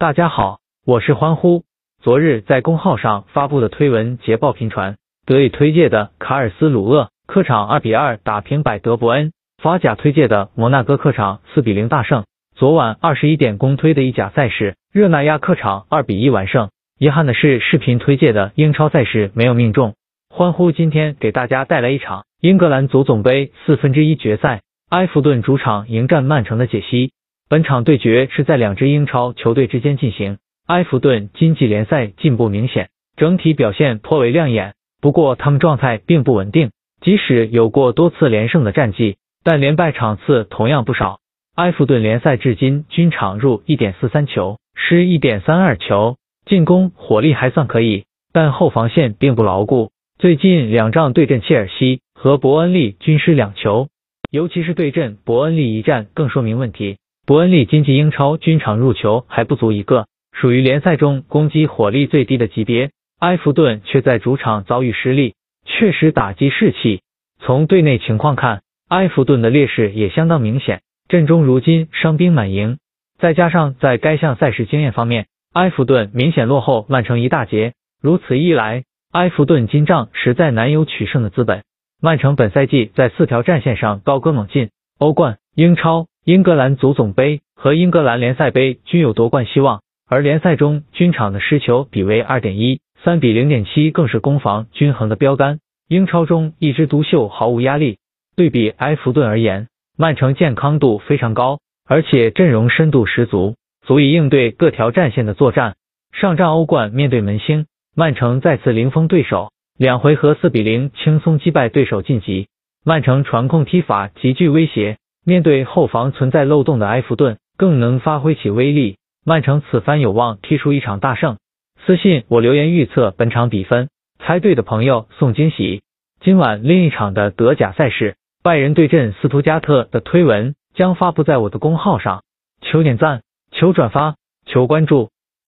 大家好，我是欢呼。昨日在公号上发布的推文捷报频传，德乙推介的卡尔斯鲁厄客场二比二打平百德伯恩，法甲推介的摩纳哥客场四比零大胜。昨晚二十一点公推的意甲赛事，热那亚客场二比一完胜。遗憾的是，视频推介的英超赛事没有命中。欢呼今天给大家带来一场英格兰足总杯四分之一决赛，埃弗顿主场迎战曼城的解析。本场对决是在两支英超球队之间进行。埃弗顿经济联赛进步明显，整体表现颇为亮眼。不过他们状态并不稳定，即使有过多次连胜的战绩，但连败场次同样不少。埃弗顿联赛至今均场入一点四三球，失一点三二球，进攻火力还算可以，但后防线并不牢固。最近两仗对阵切尔西和伯恩利均失两球，尤其是对阵伯恩利一战更说明问题。伯恩利今季英超均场入球还不足一个，属于联赛中攻击火力最低的级别。埃弗顿却在主场遭遇失利，确实打击士气。从队内情况看，埃弗顿的劣势也相当明显，阵中如今伤兵满营，再加上在该项赛事经验方面，埃弗顿明显落后曼城一大截。如此一来，埃弗顿金帐实在难有取胜的资本。曼城本赛季在四条战线上高歌猛进，欧冠、英超。英格兰足总杯和英格兰联赛杯均有夺冠希望，而联赛中均场的失球比为二点一，三比零点七更是攻防均衡的标杆。英超中一枝独秀，毫无压力。对比埃弗顿而言，曼城健康度非常高，而且阵容深度十足，足以应对各条战线的作战。上战欧冠面对门兴，曼城再次零封对手，两回合四比零轻松击败对手晋级。曼城传控踢法极具威胁。面对后防存在漏洞的埃弗顿，更能发挥起威力。曼城此番有望踢出一场大胜。私信我留言预测本场比分，猜对的朋友送惊喜。今晚另一场的德甲赛事，拜仁对阵斯图加特的推文将发布在我的公号上，求点赞，求转发，求关注。